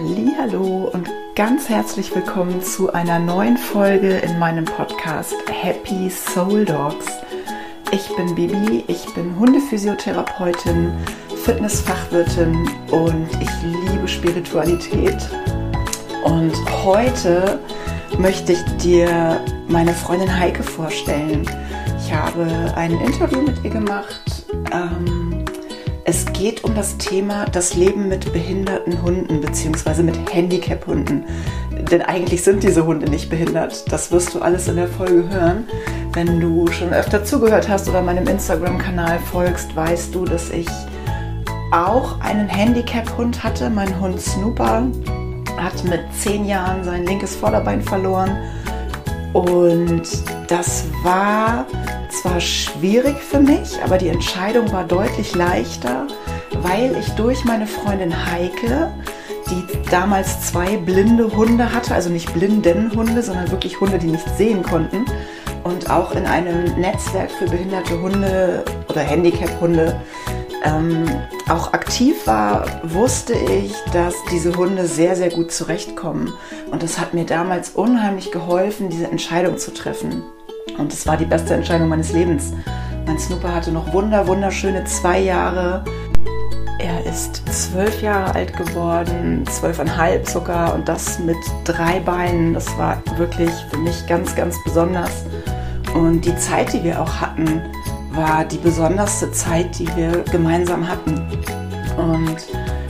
Hallo und ganz herzlich willkommen zu einer neuen Folge in meinem Podcast Happy Soul Dogs. Ich bin Bibi, ich bin Hundephysiotherapeutin, Fitnessfachwirtin und ich liebe Spiritualität. Und heute möchte ich dir meine Freundin Heike vorstellen. Ich habe ein Interview mit ihr gemacht. Ähm, geht um das Thema das Leben mit behinderten Hunden bzw. mit Handicap-Hunden. Denn eigentlich sind diese Hunde nicht behindert. Das wirst du alles in der Folge hören. Wenn du schon öfter zugehört hast oder meinem Instagram-Kanal folgst, weißt du, dass ich auch einen Handicap-Hund hatte. Mein Hund Snooper hat mit zehn Jahren sein linkes Vorderbein verloren. Und das war zwar schwierig für mich, aber die Entscheidung war deutlich leichter, weil ich durch meine Freundin Heike, die damals zwei blinde Hunde hatte, also nicht blinden Hunde, sondern wirklich Hunde, die nicht sehen konnten, und auch in einem Netzwerk für behinderte Hunde oder Handicap-Hunde ähm, auch aktiv war, wusste ich, dass diese Hunde sehr, sehr gut zurechtkommen. Und das hat mir damals unheimlich geholfen, diese Entscheidung zu treffen. Und es war die beste Entscheidung meines Lebens. Mein Snooper hatte noch wunder, wunderschöne zwei Jahre. Ist zwölf Jahre alt geworden, zwölfeinhalb sogar, und das mit drei Beinen. Das war wirklich für mich ganz, ganz besonders. Und die Zeit, die wir auch hatten, war die besonderste Zeit, die wir gemeinsam hatten. Und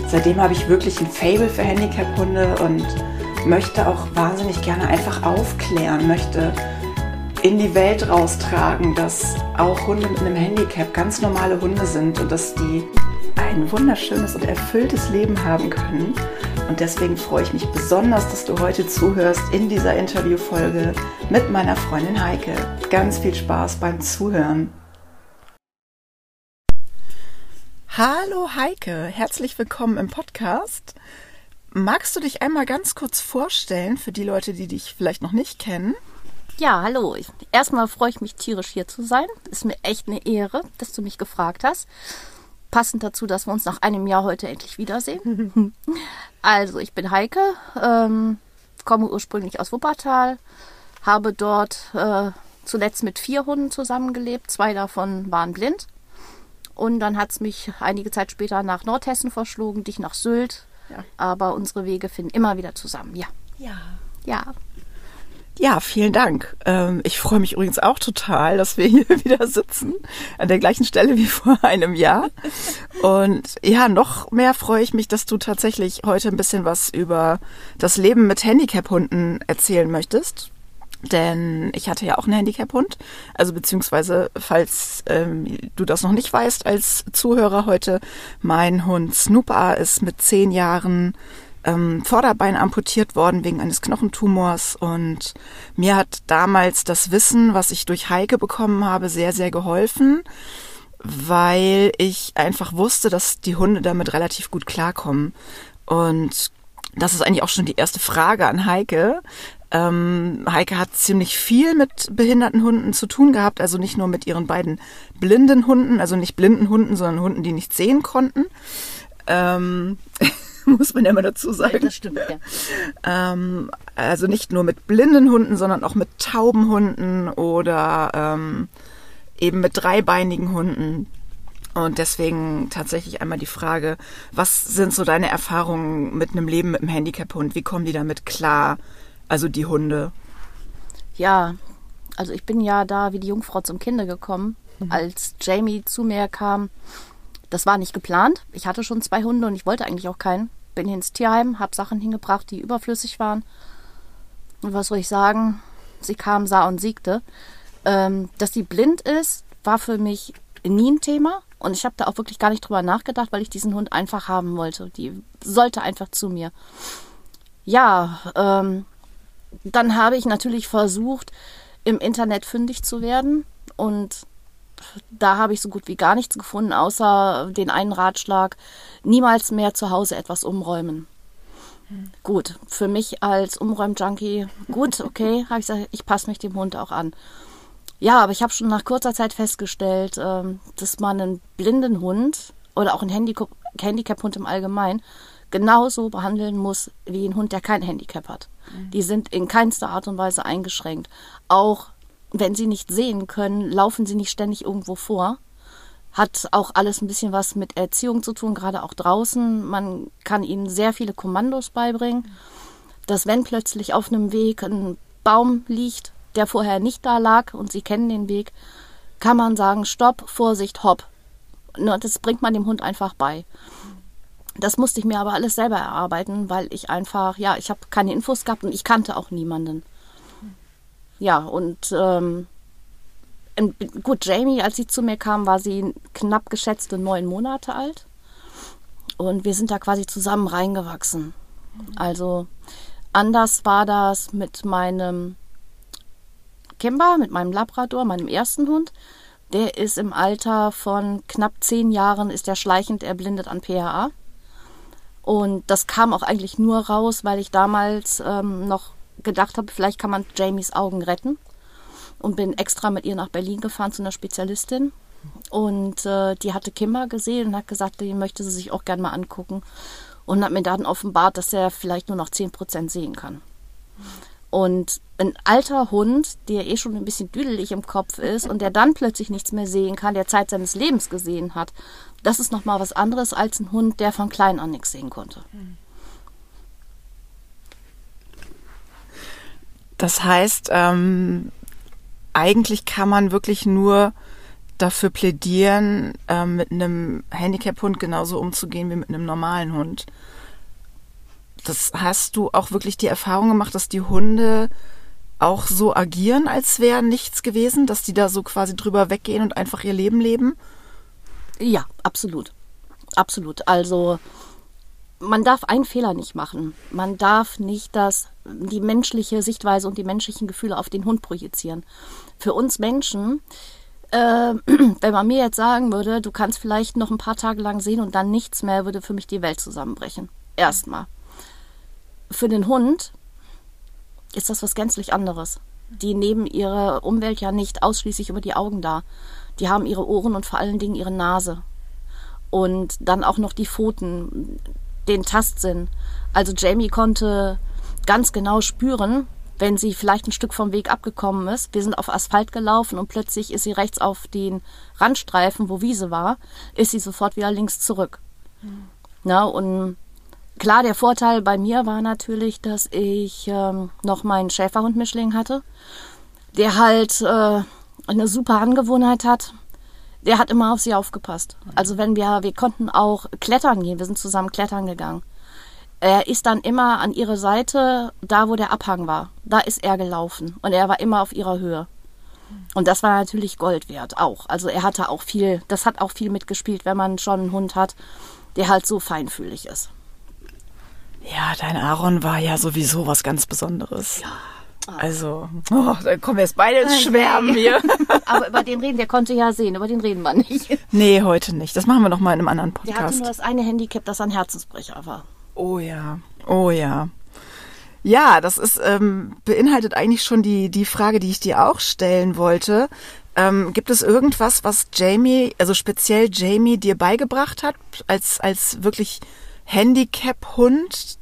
seitdem habe ich wirklich ein Fable für Handicap-Hunde und möchte auch wahnsinnig gerne einfach aufklären, möchte in die Welt raustragen, dass auch Hunde mit einem Handicap ganz normale Hunde sind und dass die ein wunderschönes und erfülltes Leben haben können. Und deswegen freue ich mich besonders, dass du heute zuhörst in dieser Interviewfolge mit meiner Freundin Heike. Ganz viel Spaß beim Zuhören. Hallo Heike, herzlich willkommen im Podcast. Magst du dich einmal ganz kurz vorstellen für die Leute, die dich vielleicht noch nicht kennen? Ja, hallo. Erstmal freue ich mich tierisch hier zu sein. Ist mir echt eine Ehre, dass du mich gefragt hast. Passend dazu, dass wir uns nach einem Jahr heute endlich wiedersehen. also, ich bin Heike, ähm, komme ursprünglich aus Wuppertal, habe dort äh, zuletzt mit vier Hunden zusammengelebt. Zwei davon waren blind. Und dann hat es mich einige Zeit später nach Nordhessen verschlagen, dich nach Sylt. Ja. Aber unsere Wege finden immer wieder zusammen, ja. Ja. Ja. Ja, vielen Dank. Ähm, ich freue mich übrigens auch total, dass wir hier wieder sitzen, an der gleichen Stelle wie vor einem Jahr. Und ja, noch mehr freue ich mich, dass du tatsächlich heute ein bisschen was über das Leben mit Handicap-Hunden erzählen möchtest. Denn ich hatte ja auch einen Handicap-Hund. Also beziehungsweise, falls ähm, du das noch nicht weißt als Zuhörer heute, mein Hund Snooper ist mit zehn Jahren ähm, Vorderbein amputiert worden wegen eines Knochentumors und mir hat damals das Wissen, was ich durch Heike bekommen habe, sehr, sehr geholfen, weil ich einfach wusste, dass die Hunde damit relativ gut klarkommen. Und das ist eigentlich auch schon die erste Frage an Heike. Ähm, Heike hat ziemlich viel mit behinderten Hunden zu tun gehabt, also nicht nur mit ihren beiden blinden Hunden, also nicht blinden Hunden, sondern Hunden, die nicht sehen konnten. Ähm, muss man ja immer dazu sagen. Das stimmt, ja. Ähm, also nicht nur mit blinden Hunden, sondern auch mit tauben Hunden oder ähm, eben mit dreibeinigen Hunden. Und deswegen tatsächlich einmal die Frage, was sind so deine Erfahrungen mit einem Leben mit einem Handicap-Hund? Wie kommen die damit klar? Also die Hunde. Ja, also ich bin ja da wie die Jungfrau zum Kinder gekommen, mhm. als Jamie zu mir kam. Das war nicht geplant. Ich hatte schon zwei Hunde und ich wollte eigentlich auch keinen bin ins Tierheim, habe Sachen hingebracht, die überflüssig waren. Und was soll ich sagen? Sie kam, sah und siegte. Ähm, dass sie blind ist, war für mich nie ein Thema. Und ich habe da auch wirklich gar nicht drüber nachgedacht, weil ich diesen Hund einfach haben wollte. Die sollte einfach zu mir. Ja, ähm, dann habe ich natürlich versucht, im Internet fündig zu werden. Und da habe ich so gut wie gar nichts gefunden, außer den einen Ratschlag, niemals mehr zu Hause etwas umräumen. Hm. Gut, für mich als Umräumjunkie, gut, okay, habe ich gesagt, ich passe mich dem Hund auch an. Ja, aber ich habe schon nach kurzer Zeit festgestellt, ähm, dass man einen blinden Hund oder auch einen Handicap-Hund im Allgemeinen genauso behandeln muss wie ein Hund, der kein Handicap hat. Mhm. Die sind in keinster Art und Weise eingeschränkt. Auch wenn sie nicht sehen können, laufen sie nicht ständig irgendwo vor. Hat auch alles ein bisschen was mit Erziehung zu tun, gerade auch draußen. Man kann ihnen sehr viele Kommandos beibringen, dass wenn plötzlich auf einem Weg ein Baum liegt, der vorher nicht da lag und sie kennen den Weg, kann man sagen, Stopp, Vorsicht, Hopp. Das bringt man dem Hund einfach bei. Das musste ich mir aber alles selber erarbeiten, weil ich einfach, ja, ich habe keine Infos gehabt und ich kannte auch niemanden. Ja, und ähm, gut, Jamie, als sie zu mir kam, war sie knapp geschätzte neun Monate alt. Und wir sind da quasi zusammen reingewachsen. Also anders war das mit meinem Kimber, mit meinem Labrador, meinem ersten Hund. Der ist im Alter von knapp zehn Jahren, ist er schleichend erblindet an PHA. Und das kam auch eigentlich nur raus, weil ich damals ähm, noch gedacht habe, vielleicht kann man Jamies Augen retten. Und bin extra mit ihr nach Berlin gefahren zu einer Spezialistin. Und äh, die hatte Kimber gesehen und hat gesagt, die möchte sie sich auch gerne mal angucken. Und hat mir dann offenbart, dass er vielleicht nur noch 10% sehen kann. Und ein alter Hund, der eh schon ein bisschen düdelig im Kopf ist und der dann plötzlich nichts mehr sehen kann, der Zeit seines Lebens gesehen hat, das ist nochmal was anderes als ein Hund, der von klein an nichts sehen konnte. Das heißt, ähm, eigentlich kann man wirklich nur dafür plädieren, ähm, mit einem Handicap-Hund genauso umzugehen wie mit einem normalen Hund. Das hast du auch wirklich die Erfahrung gemacht, dass die Hunde auch so agieren, als wäre nichts gewesen, dass die da so quasi drüber weggehen und einfach ihr Leben leben? Ja, absolut. Absolut. Also man darf einen Fehler nicht machen. Man darf nicht das, die menschliche Sichtweise und die menschlichen Gefühle auf den Hund projizieren. Für uns Menschen, äh, wenn man mir jetzt sagen würde, du kannst vielleicht noch ein paar Tage lang sehen und dann nichts mehr, würde für mich die Welt zusammenbrechen. Erstmal. Für den Hund ist das was gänzlich anderes. Die nehmen ihre Umwelt ja nicht ausschließlich über die Augen da. Die haben ihre Ohren und vor allen Dingen ihre Nase. Und dann auch noch die Pfoten den Tastsinn. Also Jamie konnte ganz genau spüren, wenn sie vielleicht ein Stück vom Weg abgekommen ist. Wir sind auf Asphalt gelaufen und plötzlich ist sie rechts auf den Randstreifen, wo Wiese war, ist sie sofort wieder links zurück. Mhm. Na, und klar, der Vorteil bei mir war natürlich, dass ich ähm, noch meinen Schäferhund-Mischling hatte, der halt äh, eine super Angewohnheit hat der hat immer auf sie aufgepasst. Also wenn wir, wir konnten auch klettern gehen, wir sind zusammen klettern gegangen. Er ist dann immer an ihre Seite, da wo der Abhang war. Da ist er gelaufen und er war immer auf ihrer Höhe. Und das war natürlich Gold wert auch. Also er hatte auch viel, das hat auch viel mitgespielt, wenn man schon einen Hund hat, der halt so feinfühlig ist. Ja, dein Aaron war ja sowieso was ganz Besonderes. Ja. Also, oh, da kommen wir jetzt beide ins Schwärmen hier. Aber über den reden, der konnte ja sehen, über den reden wir nicht. Nee, heute nicht. Das machen wir noch mal in einem anderen Podcast. Der hatte nur das eine Handicap, das ein Herzensbrecher war. Oh ja, oh ja. Ja, das ist ähm, beinhaltet eigentlich schon die die Frage, die ich dir auch stellen wollte. Ähm, gibt es irgendwas, was Jamie, also speziell Jamie, dir beigebracht hat als als wirklich Handicap-Hund,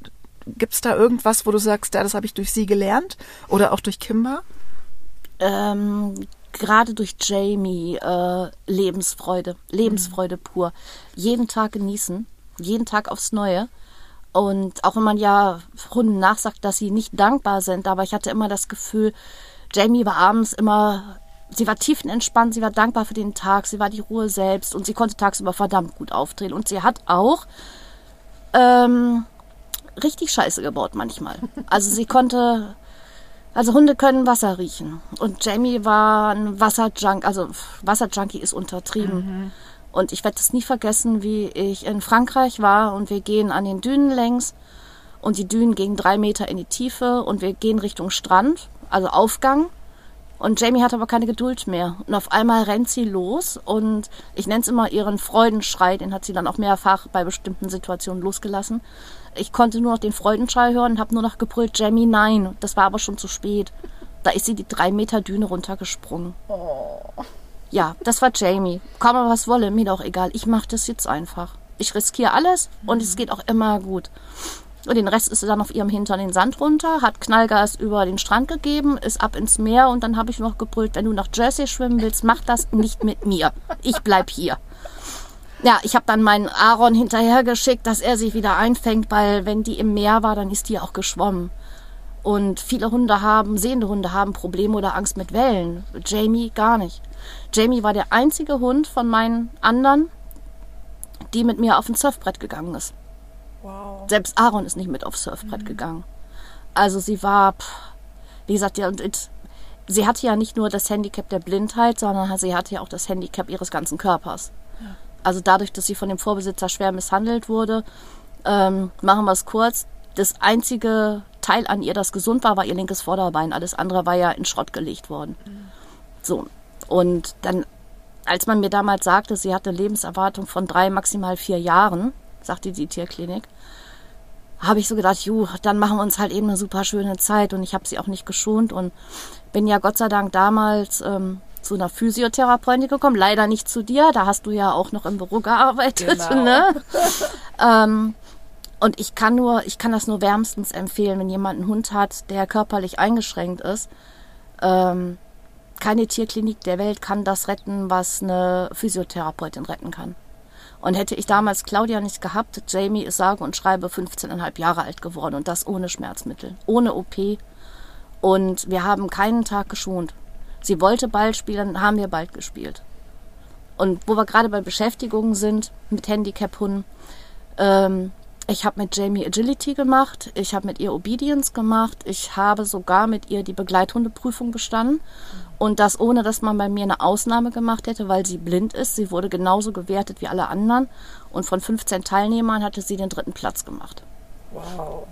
Gibt es da irgendwas, wo du sagst, ja, das habe ich durch sie gelernt? Oder auch durch Kimber? Ähm, gerade durch Jamie äh, Lebensfreude, Lebensfreude mhm. pur. Jeden Tag genießen, jeden Tag aufs Neue. Und auch wenn man ja Hunden nachsagt, dass sie nicht dankbar sind, aber ich hatte immer das Gefühl, Jamie war abends immer, sie war tiefenentspannt, sie war dankbar für den Tag, sie war die Ruhe selbst und sie konnte tagsüber verdammt gut aufdrehen. Und sie hat auch ähm, richtig Scheiße gebaut manchmal. Also sie konnte, also Hunde können Wasser riechen. Und Jamie war ein Wasserjunk, also Wasserjunkie ist untertrieben. Mhm. Und ich werde es nie vergessen, wie ich in Frankreich war und wir gehen an den Dünen längs und die Dünen gehen drei Meter in die Tiefe und wir gehen Richtung Strand, also Aufgang. Und Jamie hat aber keine Geduld mehr. Und auf einmal rennt sie los und ich nenne es immer ihren Freudenschrei, den hat sie dann auch mehrfach bei bestimmten Situationen losgelassen ich konnte nur noch den Freudenschrei hören und habe nur noch gebrüllt, Jamie, nein. Das war aber schon zu spät. Da ist sie die drei Meter Düne runtergesprungen. Oh. Ja, das war Jamie. Komme was wolle, mir doch egal. Ich mache das jetzt einfach. Ich riskiere alles und es geht auch immer gut. Und den Rest ist sie dann auf ihrem Hintern in den Sand runter, hat Knallgas über den Strand gegeben, ist ab ins Meer und dann habe ich noch gebrüllt, wenn du nach Jersey schwimmen willst, mach das nicht mit mir. Ich bleib hier. Ja, ich habe dann meinen Aaron hinterhergeschickt, dass er sich wieder einfängt, weil wenn die im Meer war, dann ist die auch geschwommen. Und viele Hunde haben, sehende Hunde haben Probleme oder Angst mit Wellen. Jamie gar nicht. Jamie war der einzige Hund von meinen anderen, die mit mir auf ein Surfbrett gegangen ist. Wow. Selbst Aaron ist nicht mit aufs Surfbrett mhm. gegangen. Also sie war, wie gesagt, ja, und sie hatte ja nicht nur das Handicap der Blindheit, sondern sie hatte ja auch das Handicap ihres ganzen Körpers. Ja. Also dadurch, dass sie von dem Vorbesitzer schwer misshandelt wurde, ähm, machen wir es kurz. Das einzige Teil an ihr, das gesund war, war ihr linkes Vorderbein. Alles andere war ja in Schrott gelegt worden. Mhm. So. Und dann, als man mir damals sagte, sie hat eine Lebenserwartung von drei, maximal vier Jahren, sagte die Tierklinik, habe ich so gedacht, ju, dann machen wir uns halt eben eine super schöne Zeit und ich habe sie auch nicht geschont und bin ja Gott sei Dank damals ähm, zu einer Physiotherapeutin gekommen, leider nicht zu dir, da hast du ja auch noch im Büro gearbeitet, genau. ne? ähm, und ich kann nur, ich kann das nur wärmstens empfehlen, wenn jemand einen Hund hat, der körperlich eingeschränkt ist. Ähm, keine Tierklinik der Welt kann das retten, was eine Physiotherapeutin retten kann. Und hätte ich damals Claudia nicht gehabt, Jamie ist sage und schreibe 15,5 Jahre alt geworden und das ohne Schmerzmittel, ohne OP. Und wir haben keinen Tag geschont. Sie wollte Ball spielen, haben wir bald gespielt. Und wo wir gerade bei Beschäftigungen sind mit Handicap-Hunden, ähm, ich habe mit Jamie Agility gemacht, ich habe mit ihr Obedience gemacht, ich habe sogar mit ihr die Begleithundeprüfung bestanden. Und das ohne, dass man bei mir eine Ausnahme gemacht hätte, weil sie blind ist. Sie wurde genauso gewertet wie alle anderen. Und von 15 Teilnehmern hatte sie den dritten Platz gemacht. Wow.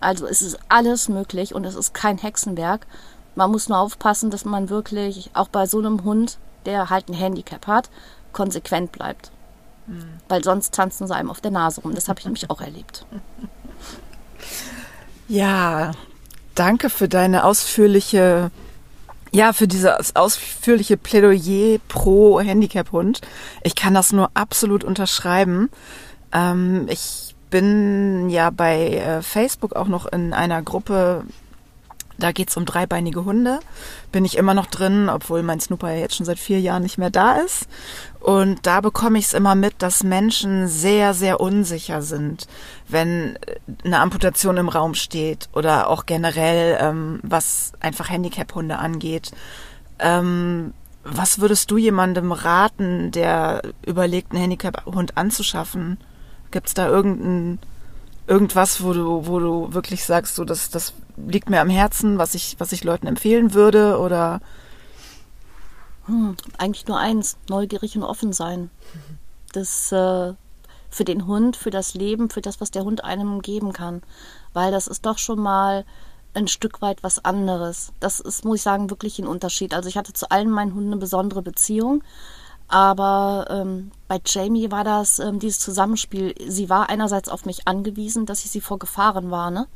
Also es ist alles möglich und es ist kein Hexenwerk. Man muss nur aufpassen, dass man wirklich auch bei so einem Hund, der halt ein Handicap hat, konsequent bleibt. Mhm. Weil sonst tanzen sie einem auf der Nase rum. Das habe ich nämlich auch erlebt. Ja, danke für deine ausführliche ja, für dieses ausführliche Plädoyer pro Handicap-Hund. Ich kann das nur absolut unterschreiben. Ähm, ich bin ja bei äh, Facebook auch noch in einer Gruppe da geht's um dreibeinige Hunde. Bin ich immer noch drin, obwohl mein Snooper ja jetzt schon seit vier Jahren nicht mehr da ist. Und da bekomme ich es immer mit, dass Menschen sehr, sehr unsicher sind, wenn eine Amputation im Raum steht oder auch generell, ähm, was einfach Handicap-Hunde angeht. Ähm, was würdest du jemandem raten, der überlegt, einen Handicap-Hund anzuschaffen? Gibt's da irgendein irgendwas, wo du, wo du wirklich sagst, so das, das liegt mir am Herzen, was ich, was ich Leuten empfehlen würde oder? Hm, eigentlich nur eins: neugierig und offen sein. Das äh, für den Hund, für das Leben, für das, was der Hund einem geben kann, weil das ist doch schon mal ein Stück weit was anderes. Das ist, muss ich sagen, wirklich ein Unterschied. Also ich hatte zu allen meinen Hunden eine besondere Beziehung. Aber ähm, bei Jamie war das ähm, dieses Zusammenspiel. Sie war einerseits auf mich angewiesen, dass ich sie vor Gefahren warne.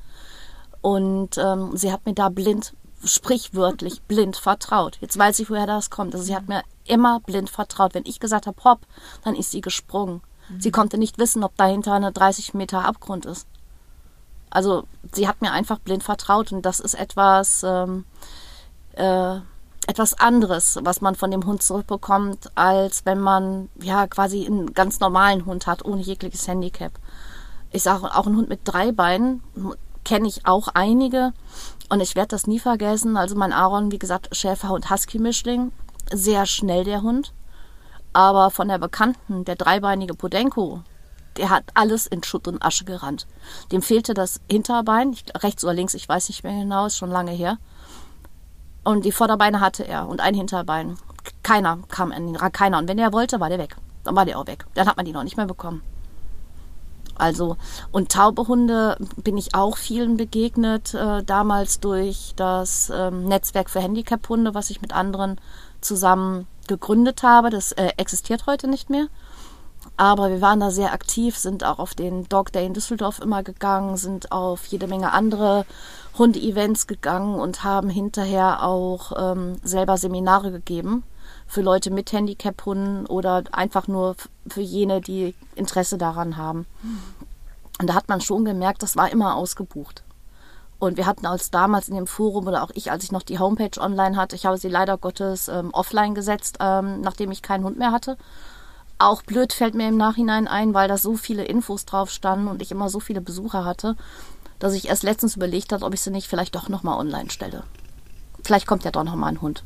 Und ähm, sie hat mir da blind, sprichwörtlich blind vertraut. Jetzt weiß ich, woher das kommt. Also sie hat mir immer blind vertraut. Wenn ich gesagt habe, hopp, dann ist sie gesprungen. Mhm. Sie konnte nicht wissen, ob dahinter eine 30 Meter Abgrund ist. Also sie hat mir einfach blind vertraut und das ist etwas, ähm, äh, etwas anderes, was man von dem Hund zurückbekommt, als wenn man ja quasi einen ganz normalen Hund hat, ohne jegliches Handicap. Ich sage auch ein Hund mit drei Beinen kenne ich auch einige und ich werde das nie vergessen. Also mein Aaron, wie gesagt, Schäfer und Husky-Mischling, sehr schnell der Hund, aber von der Bekannten, der dreibeinige Podenko, der hat alles in Schutt und Asche gerannt. Dem fehlte das Hinterbein, rechts oder links, ich weiß nicht mehr genau, ist schon lange her. Und die Vorderbeine hatte er und ein Hinterbein. Keiner kam an ihn ran, keiner. Und wenn er wollte, war der weg. Dann war der auch weg. Dann hat man die noch nicht mehr bekommen. Also, und taube Hunde bin ich auch vielen begegnet, äh, damals durch das ähm, Netzwerk für Handicap-Hunde, was ich mit anderen zusammen gegründet habe. Das äh, existiert heute nicht mehr. Aber wir waren da sehr aktiv, sind auch auf den Dog Day in Düsseldorf immer gegangen, sind auf jede Menge andere Hunde-Events gegangen und haben hinterher auch ähm, selber Seminare gegeben für Leute mit Handicap-Hunden oder einfach nur für jene, die Interesse daran haben. Und da hat man schon gemerkt, das war immer ausgebucht. Und wir hatten als damals in dem Forum oder auch ich, als ich noch die Homepage online hatte, ich habe sie leider Gottes ähm, offline gesetzt, ähm, nachdem ich keinen Hund mehr hatte. Auch blöd fällt mir im Nachhinein ein, weil da so viele Infos drauf standen und ich immer so viele Besucher hatte, dass ich erst letztens überlegt habe, ob ich sie nicht vielleicht doch nochmal online stelle. Vielleicht kommt ja doch nochmal ein Hund.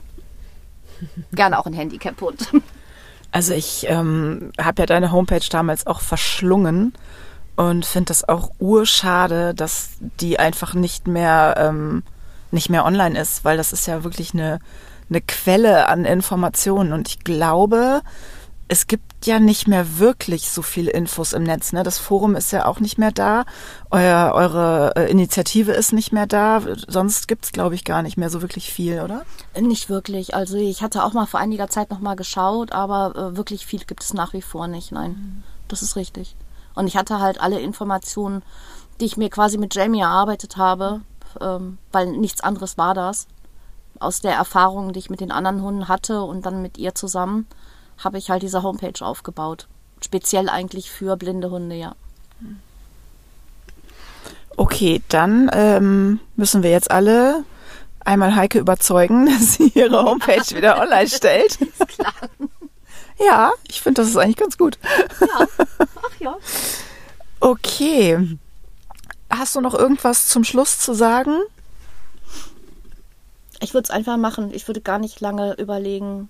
Gerne auch ein Handicap-Hund. Also ich ähm, habe ja deine Homepage damals auch verschlungen und finde das auch urschade, dass die einfach nicht mehr ähm, nicht mehr online ist, weil das ist ja wirklich eine eine Quelle an Informationen und ich glaube, es gibt ja nicht mehr wirklich so viele Infos im Netz. Ne? Das Forum ist ja auch nicht mehr da. Euer, eure äh, Initiative ist nicht mehr da. Sonst gibt's glaube ich, gar nicht mehr so wirklich viel, oder? Nicht wirklich. Also ich hatte auch mal vor einiger Zeit noch mal geschaut, aber äh, wirklich viel gibt es nach wie vor nicht. Nein, mhm. das ist richtig. Und ich hatte halt alle Informationen, die ich mir quasi mit Jamie erarbeitet habe, ähm, weil nichts anderes war das. Aus der Erfahrung, die ich mit den anderen Hunden hatte und dann mit ihr zusammen, habe ich halt diese Homepage aufgebaut. Speziell eigentlich für blinde Hunde, ja. Okay, dann ähm, müssen wir jetzt alle einmal Heike überzeugen, dass sie ihre Homepage wieder online stellt. Ist klar. Ja, ich finde, das ist eigentlich ganz gut. Ja. Ach ja. Okay. Hast du noch irgendwas zum Schluss zu sagen? Ich würde es einfach machen. Ich würde gar nicht lange überlegen,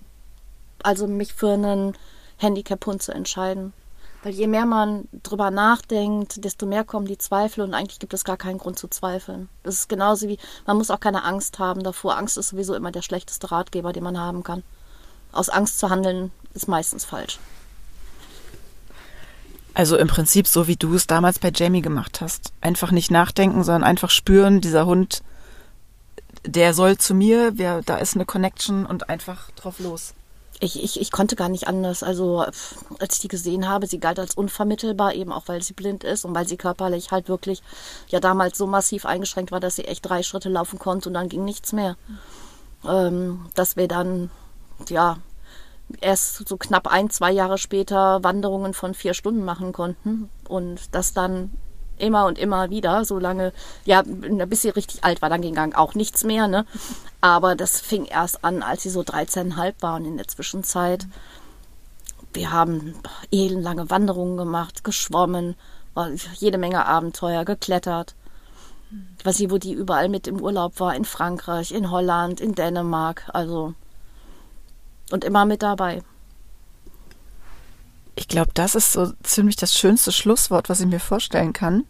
also mich für einen Handicap-Hund zu entscheiden. Weil je mehr man drüber nachdenkt, desto mehr kommen die Zweifel und eigentlich gibt es gar keinen Grund zu zweifeln. Das ist genauso wie, man muss auch keine Angst haben davor. Angst ist sowieso immer der schlechteste Ratgeber, den man haben kann. Aus Angst zu handeln ist meistens falsch. Also im Prinzip so, wie du es damals bei Jamie gemacht hast. Einfach nicht nachdenken, sondern einfach spüren, dieser Hund, der soll zu mir, wer, da ist eine Connection und einfach drauf los. Ich, ich, ich konnte gar nicht anders. Also als ich die gesehen habe, sie galt als unvermittelbar, eben auch weil sie blind ist und weil sie körperlich halt wirklich ja damals so massiv eingeschränkt war, dass sie echt drei Schritte laufen konnte und dann ging nichts mehr. Ähm, dass wir dann ja erst so knapp ein, zwei Jahre später Wanderungen von vier Stunden machen konnten und das dann immer und immer wieder, so lange, ja, bis sie richtig alt war, dann ging auch nichts mehr, ne? Aber das fing erst an, als sie so 13,5 waren in der Zwischenzeit. Wir haben elendlange Wanderungen gemacht, geschwommen, jede Menge Abenteuer, geklettert. Ich weiß nicht, wo die überall mit im Urlaub war, in Frankreich, in Holland, in Dänemark, also und immer mit dabei. Ich glaube, das ist so ziemlich das schönste Schlusswort, was ich mir vorstellen kann.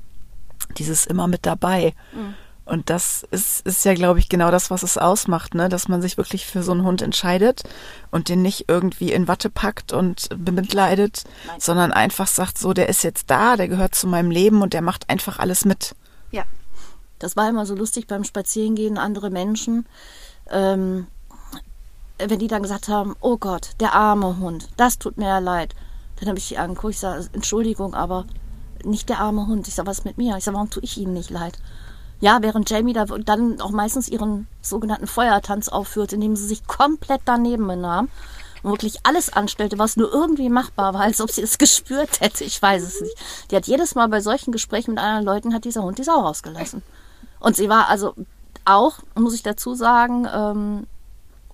Dieses immer mit dabei. Mhm. Und das ist, ist ja, glaube ich, genau das, was es ausmacht, ne? dass man sich wirklich für so einen Hund entscheidet und den nicht irgendwie in Watte packt und bemitleidet, Nein. sondern einfach sagt, so, der ist jetzt da, der gehört zu meinem Leben und der macht einfach alles mit. Ja, das war immer so lustig beim Spazierengehen, andere Menschen. Ähm, wenn die dann gesagt haben, oh Gott, der arme Hund, das tut mir ja leid, dann habe ich die angeguckt, ich sage, Entschuldigung, aber nicht der arme Hund. Ich sage, was mit mir? Ich sage, warum tue ich ihnen nicht leid? Ja, während Jamie da dann auch meistens ihren sogenannten Feuertanz aufführt, indem sie sich komplett daneben benahm und wirklich alles anstellte, was nur irgendwie machbar war, als ob sie es gespürt hätte. Ich weiß es nicht. Die hat jedes Mal bei solchen Gesprächen mit anderen Leuten, hat dieser Hund die Sau rausgelassen. Und sie war also auch, muss ich dazu sagen, ähm,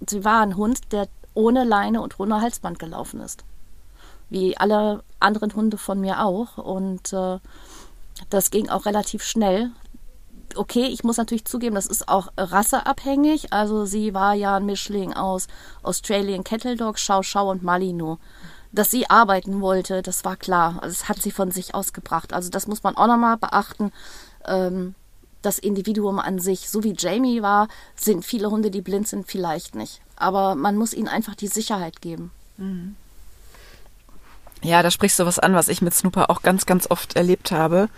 sie war ein Hund, der ohne Leine und ohne Halsband gelaufen ist. Wie alle anderen Hunde von mir auch. Und äh, das ging auch relativ schnell. Okay, ich muss natürlich zugeben, das ist auch rasseabhängig. Also sie war ja ein Mischling aus Australian Kettle Dog, Schau Schau und Malino. Dass sie arbeiten wollte, das war klar. Also das hat sie von sich ausgebracht. Also das muss man auch nochmal beachten. Ähm, das Individuum an sich, so wie Jamie war, sind viele Hunde, die blind sind, vielleicht nicht. Aber man muss ihnen einfach die Sicherheit geben. Mhm. Ja, da sprichst du was an, was ich mit Snooper auch ganz, ganz oft erlebt habe,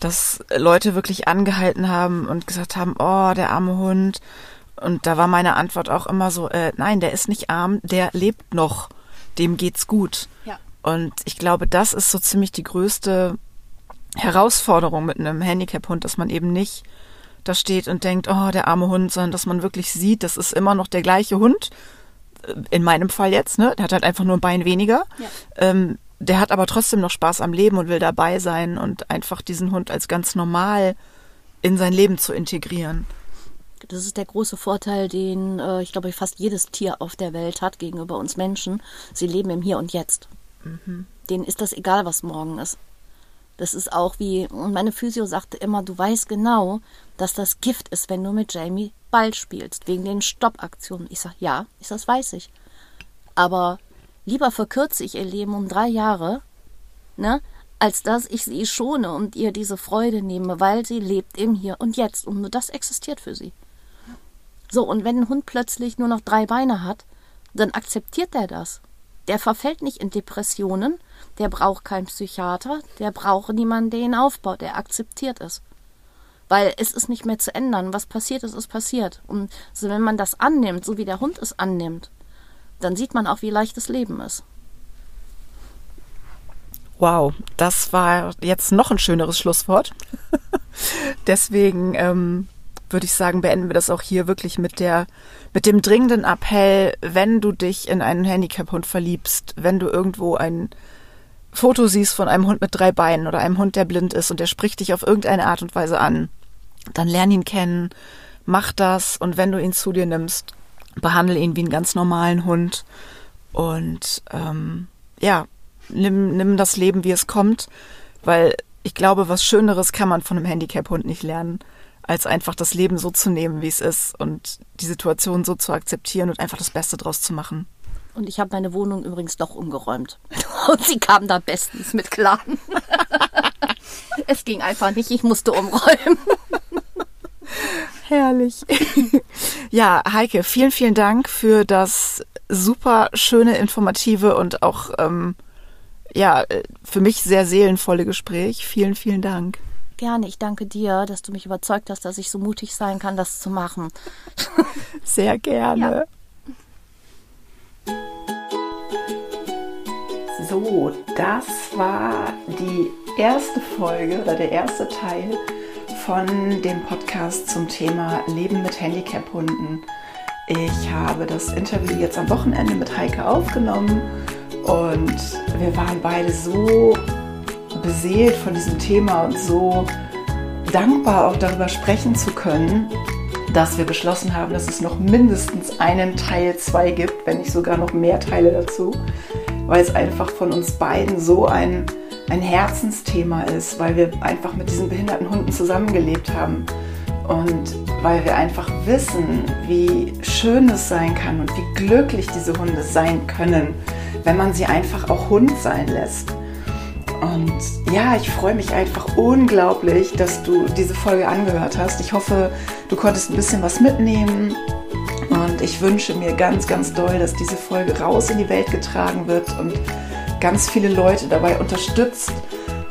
dass Leute wirklich angehalten haben und gesagt haben, oh, der arme Hund. Und da war meine Antwort auch immer so, äh, nein, der ist nicht arm, der lebt noch, dem geht's gut. Ja. Und ich glaube, das ist so ziemlich die größte Herausforderung mit einem Handicap-Hund, dass man eben nicht da steht und denkt, oh, der arme Hund, sondern dass man wirklich sieht, das ist immer noch der gleiche Hund, in meinem Fall jetzt, ne, der hat halt einfach nur ein Bein weniger. Ja. Ähm, der hat aber trotzdem noch Spaß am Leben und will dabei sein und einfach diesen Hund als ganz normal in sein Leben zu integrieren. Das ist der große Vorteil, den äh, ich glaube, fast jedes Tier auf der Welt hat gegenüber uns Menschen. Sie leben im Hier und Jetzt. Mhm. Denen ist das egal, was morgen ist. Das ist auch wie, und meine Physio sagte immer, du weißt genau, dass das Gift ist, wenn du mit Jamie Ball spielst, wegen den Stoppaktionen. Ich sage, ja, ich sag, das weiß ich. Aber lieber verkürze ich ihr Leben um drei Jahre, ne, als dass ich sie schone und ihr diese Freude nehme, weil sie lebt im Hier und Jetzt und nur das existiert für sie. So, und wenn ein Hund plötzlich nur noch drei Beine hat, dann akzeptiert er das. Der verfällt nicht in Depressionen, der braucht keinen Psychiater, der braucht niemanden, der ihn aufbaut, der akzeptiert es. Weil es ist nicht mehr zu ändern. Was passiert ist, ist passiert. Und so, wenn man das annimmt, so wie der Hund es annimmt, dann sieht man auch, wie leicht das Leben ist. Wow, das war jetzt noch ein schöneres Schlusswort. Deswegen ähm, würde ich sagen, beenden wir das auch hier wirklich mit der, mit dem dringenden Appell, wenn du dich in einen Handicap-Hund verliebst, wenn du irgendwo ein Foto siehst von einem Hund mit drei Beinen oder einem Hund, der blind ist und der spricht dich auf irgendeine Art und Weise an, dann lern ihn kennen, mach das und wenn du ihn zu dir nimmst, behandle ihn wie einen ganz normalen Hund und ähm, ja, nimm, nimm das Leben, wie es kommt, weil ich glaube, was Schöneres kann man von einem Handicap-Hund nicht lernen, als einfach das Leben so zu nehmen, wie es ist und die Situation so zu akzeptieren und einfach das Beste draus zu machen. Und ich habe meine Wohnung übrigens doch umgeräumt. Und sie kam da bestens mit klar. es ging einfach nicht, ich musste umräumen. Herrlich. ja, Heike, vielen, vielen Dank für das super schöne, informative und auch ähm, ja, für mich sehr seelenvolle Gespräch. Vielen, vielen Dank. Gerne, ich danke dir, dass du mich überzeugt hast, dass ich so mutig sein kann, das zu machen. Sehr gerne. Ja. So, das war die erste Folge oder der erste Teil von dem Podcast zum Thema Leben mit Handicap-Hunden. Ich habe das Interview jetzt am Wochenende mit Heike aufgenommen und wir waren beide so beseelt von diesem Thema und so dankbar auch darüber sprechen zu können, dass wir beschlossen haben, dass es noch mindestens einen Teil 2 gibt, wenn nicht sogar noch mehr Teile dazu, weil es einfach von uns beiden so ein, ein Herzensthema ist, weil wir einfach mit diesen behinderten Hunden zusammengelebt haben und weil wir einfach wissen, wie schön es sein kann und wie glücklich diese Hunde sein können, wenn man sie einfach auch Hund sein lässt. Und ja, ich freue mich einfach unglaublich, dass du diese Folge angehört hast. Ich hoffe, du konntest ein bisschen was mitnehmen. Und ich wünsche mir ganz, ganz doll, dass diese Folge raus in die Welt getragen wird und ganz viele Leute dabei unterstützt,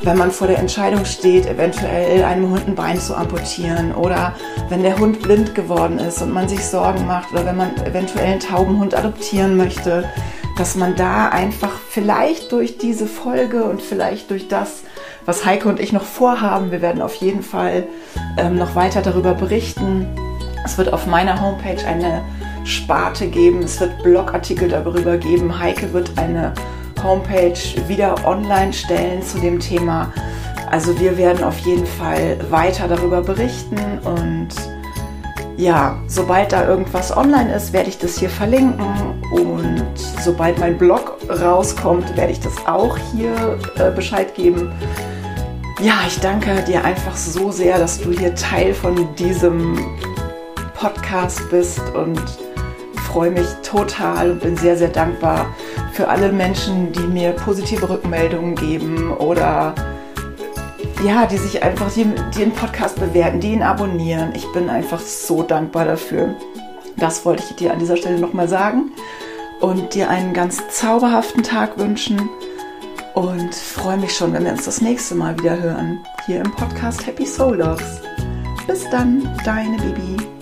wenn man vor der Entscheidung steht, eventuell einem Hund ein Bein zu amputieren oder wenn der Hund blind geworden ist und man sich Sorgen macht oder wenn man eventuell einen tauben Hund adoptieren möchte dass man da einfach vielleicht durch diese Folge und vielleicht durch das, was Heike und ich noch vorhaben, wir werden auf jeden Fall ähm, noch weiter darüber berichten. Es wird auf meiner Homepage eine Sparte geben, es wird Blogartikel darüber geben. Heike wird eine Homepage wieder online stellen zu dem Thema. Also wir werden auf jeden Fall weiter darüber berichten und ja, sobald da irgendwas online ist, werde ich das hier verlinken und sobald mein Blog rauskommt, werde ich das auch hier äh, Bescheid geben. Ja, ich danke dir einfach so sehr, dass du hier Teil von diesem Podcast bist und freue mich total und bin sehr, sehr dankbar für alle Menschen, die mir positive Rückmeldungen geben oder ja, die sich einfach die, den Podcast bewerten, die ihn abonnieren. Ich bin einfach so dankbar dafür. Das wollte ich dir an dieser Stelle nochmal sagen und dir einen ganz zauberhaften Tag wünschen und freue mich schon, wenn wir uns das nächste Mal wieder hören hier im Podcast Happy Soul Dogs. Bis dann, deine Bibi.